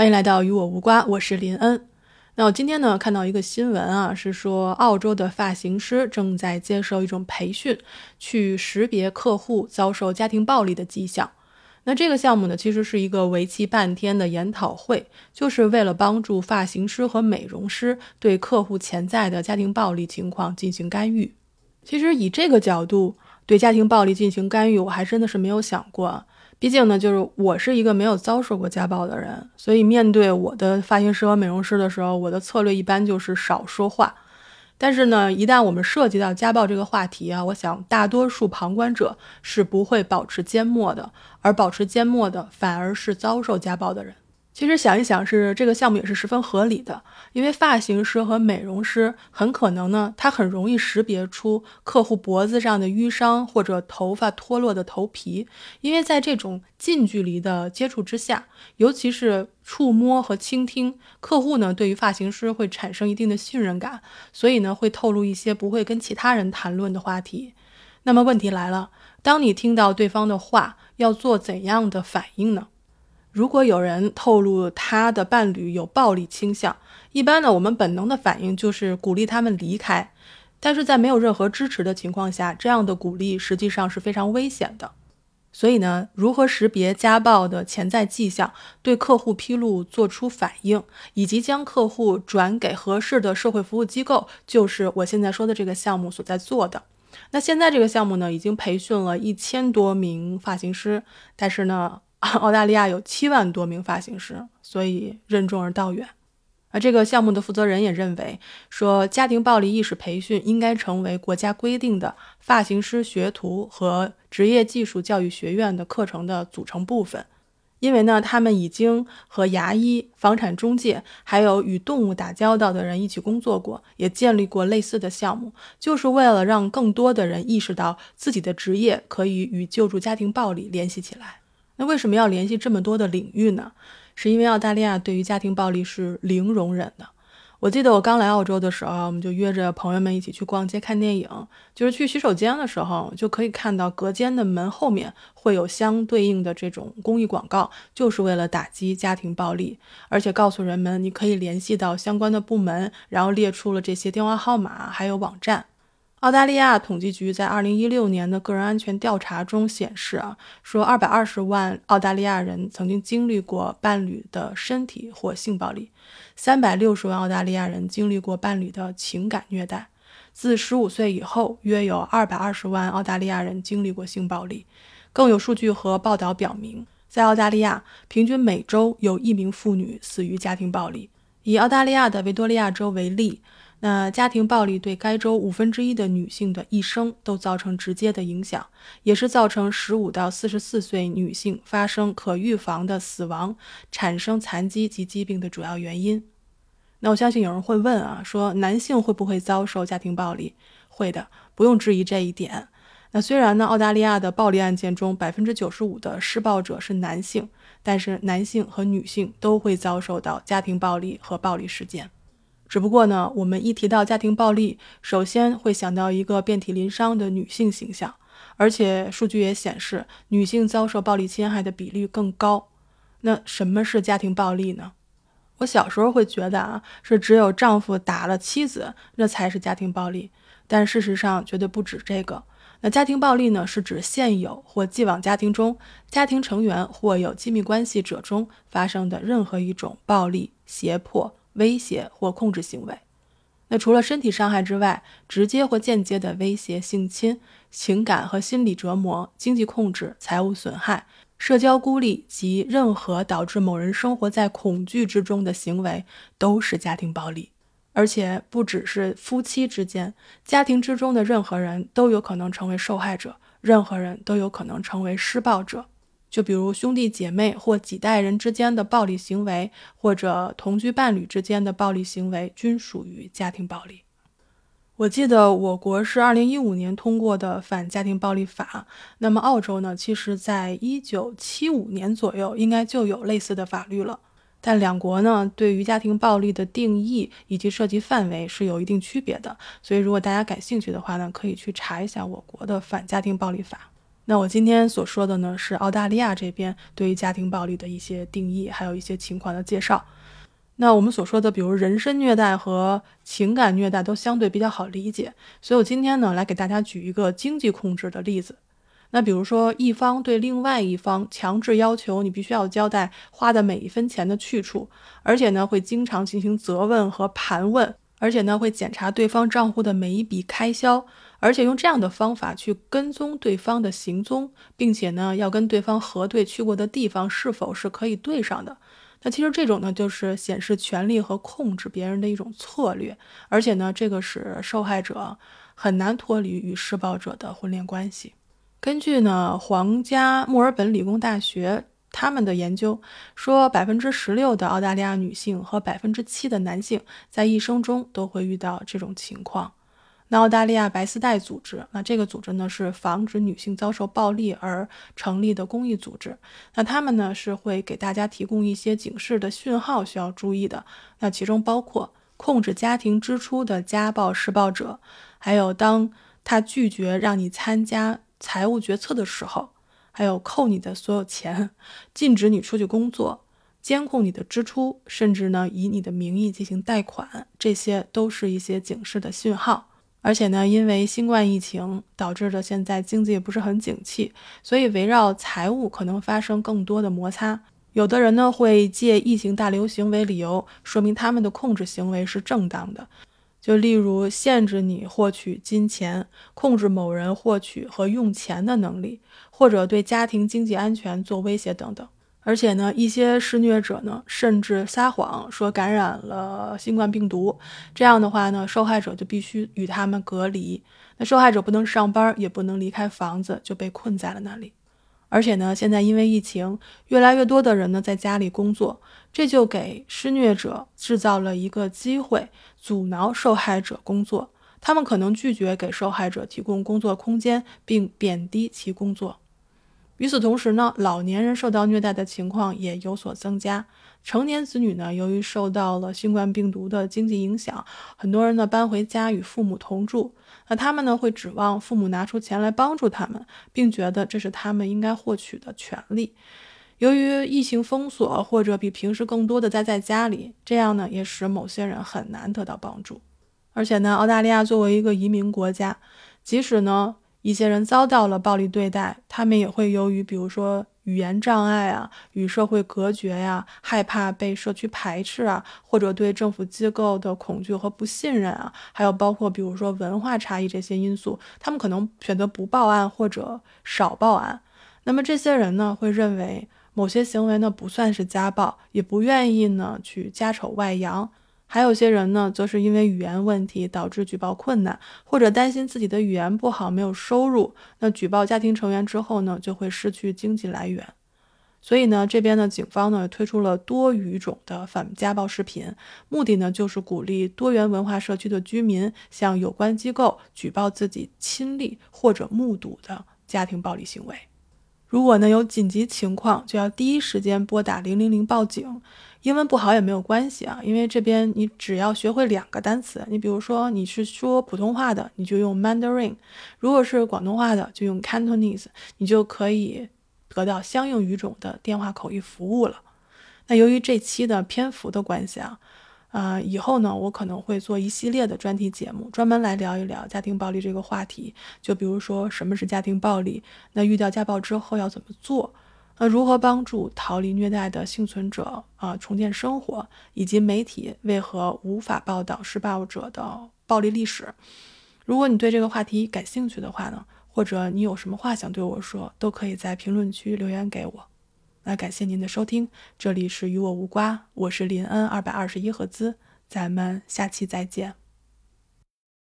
欢迎来到与我无瓜，我是林恩。那我今天呢看到一个新闻啊，是说澳洲的发型师正在接受一种培训，去识别客户遭受家庭暴力的迹象。那这个项目呢，其实是一个为期半天的研讨会，就是为了帮助发型师和美容师对客户潜在的家庭暴力情况进行干预。其实以这个角度对家庭暴力进行干预，我还真的是没有想过。毕竟呢，就是我是一个没有遭受过家暴的人，所以面对我的发型师和美容师的时候，我的策略一般就是少说话。但是呢，一旦我们涉及到家暴这个话题啊，我想大多数旁观者是不会保持缄默的，而保持缄默的反而是遭受家暴的人。其实想一想，是这个项目也是十分合理的，因为发型师和美容师很可能呢，他很容易识别出客户脖子上的淤伤或者头发脱落的头皮，因为在这种近距离的接触之下，尤其是触摸和倾听，客户呢对于发型师会产生一定的信任感，所以呢会透露一些不会跟其他人谈论的话题。那么问题来了，当你听到对方的话，要做怎样的反应呢？如果有人透露他的伴侣有暴力倾向，一般呢，我们本能的反应就是鼓励他们离开。但是在没有任何支持的情况下，这样的鼓励实际上是非常危险的。所以呢，如何识别家暴的潜在迹象，对客户披露做出反应，以及将客户转给合适的社会服务机构，就是我现在说的这个项目所在做的。那现在这个项目呢，已经培训了一千多名发型师，但是呢。澳大利亚有七万多名发型师，所以任重而道远。而这个项目的负责人也认为，说家庭暴力意识培训应该成为国家规定的发型师学徒和职业技术教育学院的课程的组成部分。因为呢，他们已经和牙医、房产中介，还有与动物打交道的人一起工作过，也建立过类似的项目，就是为了让更多的人意识到自己的职业可以与救助家庭暴力联系起来。那为什么要联系这么多的领域呢？是因为澳大利亚对于家庭暴力是零容忍的。我记得我刚来澳洲的时候，我们就约着朋友们一起去逛街看电影，就是去洗手间的时候，就可以看到隔间的门后面会有相对应的这种公益广告，就是为了打击家庭暴力，而且告诉人们你可以联系到相关的部门，然后列出了这些电话号码还有网站。澳大利亚统计局在二零一六年的个人安全调查中显示，啊，说二百二十万澳大利亚人曾经经历过伴侣的身体或性暴力，三百六十万澳大利亚人经历过伴侣的情感虐待。自十五岁以后，约有二百二十万澳大利亚人经历过性暴力。更有数据和报道表明，在澳大利亚，平均每周有一名妇女死于家庭暴力。以澳大利亚的维多利亚州为例。那家庭暴力对该州五分之一的女性的一生都造成直接的影响，也是造成十五到四十四岁女性发生可预防的死亡、产生残疾及疾病的主要原因。那我相信有人会问啊，说男性会不会遭受家庭暴力？会的，不用质疑这一点。那虽然呢，澳大利亚的暴力案件中百分之九十五的施暴者是男性，但是男性和女性都会遭受到家庭暴力和暴力事件。只不过呢，我们一提到家庭暴力，首先会想到一个遍体鳞伤的女性形象，而且数据也显示，女性遭受暴力侵害的比率更高。那什么是家庭暴力呢？我小时候会觉得啊，是只有丈夫打了妻子，那才是家庭暴力。但事实上绝对不止这个。那家庭暴力呢，是指现有或既往家庭中家庭成员或有亲密关系者中发生的任何一种暴力、胁迫。威胁或控制行为，那除了身体伤害之外，直接或间接的威胁、性侵、情感和心理折磨、经济控制、财务损害、社交孤立及任何导致某人生活在恐惧之中的行为，都是家庭暴力。而且不只是夫妻之间，家庭之中的任何人都有可能成为受害者，任何人都有可能成为施暴者。就比如兄弟姐妹或几代人之间的暴力行为，或者同居伴侣之间的暴力行为，均属于家庭暴力。我记得我国是二零一五年通过的反家庭暴力法，那么澳洲呢，其实在一九七五年左右应该就有类似的法律了。但两国呢，对于家庭暴力的定义以及涉及范围是有一定区别的。所以如果大家感兴趣的话呢，可以去查一下我国的反家庭暴力法。那我今天所说的呢，是澳大利亚这边对于家庭暴力的一些定义，还有一些情况的介绍。那我们所说的，比如人身虐待和情感虐待，都相对比较好理解。所以我今天呢，来给大家举一个经济控制的例子。那比如说，一方对另外一方强制要求你必须要交代花的每一分钱的去处，而且呢，会经常进行责问和盘问，而且呢，会检查对方账户的每一笔开销。而且用这样的方法去跟踪对方的行踪，并且呢，要跟对方核对去过的地方是否是可以对上的。那其实这种呢，就是显示权力和控制别人的一种策略。而且呢，这个使受害者很难脱离与施暴者的婚恋关系。根据呢，皇家墨尔本理工大学他们的研究说，百分之十六的澳大利亚女性和百分之七的男性在一生中都会遇到这种情况。那澳大利亚白丝带组织，那这个组织呢是防止女性遭受暴力而成立的公益组织。那他们呢是会给大家提供一些警示的讯号需要注意的。那其中包括控制家庭支出的家暴施暴者，还有当他拒绝让你参加财务决策的时候，还有扣你的所有钱，禁止你出去工作，监控你的支出，甚至呢以你的名义进行贷款，这些都是一些警示的讯号。而且呢，因为新冠疫情导致的现在经济也不是很景气，所以围绕财务可能发生更多的摩擦。有的人呢会借疫情大流行为理由，说明他们的控制行为是正当的，就例如限制你获取金钱，控制某人获取和用钱的能力，或者对家庭经济安全做威胁等等。而且呢，一些施虐者呢，甚至撒谎说感染了新冠病毒。这样的话呢，受害者就必须与他们隔离。那受害者不能上班，也不能离开房子，就被困在了那里。而且呢，现在因为疫情，越来越多的人呢在家里工作，这就给施虐者制造了一个机会，阻挠受害者工作。他们可能拒绝给受害者提供工作空间，并贬低其工作。与此同时呢，老年人受到虐待的情况也有所增加。成年子女呢，由于受到了新冠病毒的经济影响，很多人呢搬回家与父母同住。那他们呢会指望父母拿出钱来帮助他们，并觉得这是他们应该获取的权利。由于疫情封锁或者比平时更多的待在家里，这样呢也使某些人很难得到帮助。而且呢，澳大利亚作为一个移民国家，即使呢。一些人遭到了暴力对待，他们也会由于比如说语言障碍啊、与社会隔绝呀、害怕被社区排斥啊，或者对政府机构的恐惧和不信任啊，还有包括比如说文化差异这些因素，他们可能选择不报案或者少报案。那么这些人呢，会认为某些行为呢不算是家暴，也不愿意呢去家丑外扬。还有些人呢，则是因为语言问题导致举报困难，或者担心自己的语言不好没有收入，那举报家庭成员之后呢，就会失去经济来源。所以呢，这边呢警方呢推出了多语种的反家暴视频，目的呢就是鼓励多元文化社区的居民向有关机构举报自己亲历或者目睹的家庭暴力行为。如果呢有紧急情况，就要第一时间拨打零零零报警。英文不好也没有关系啊，因为这边你只要学会两个单词。你比如说你是说普通话的，你就用 Mandarin；如果是广东话的，就用 Cantonese，你就可以得到相应语种的电话口译服务了。那由于这期的篇幅的关系啊。啊，以后呢，我可能会做一系列的专题节目，专门来聊一聊家庭暴力这个话题。就比如说，什么是家庭暴力？那遇到家暴之后要怎么做？那如何帮助逃离虐待的幸存者啊重建生活？以及媒体为何无法报道施暴者的暴力历史？如果你对这个话题感兴趣的话呢，或者你有什么话想对我说，都可以在评论区留言给我。那感谢您的收听，这里是与我无瓜，我是林恩二百二十一赫兹，咱们下期再见。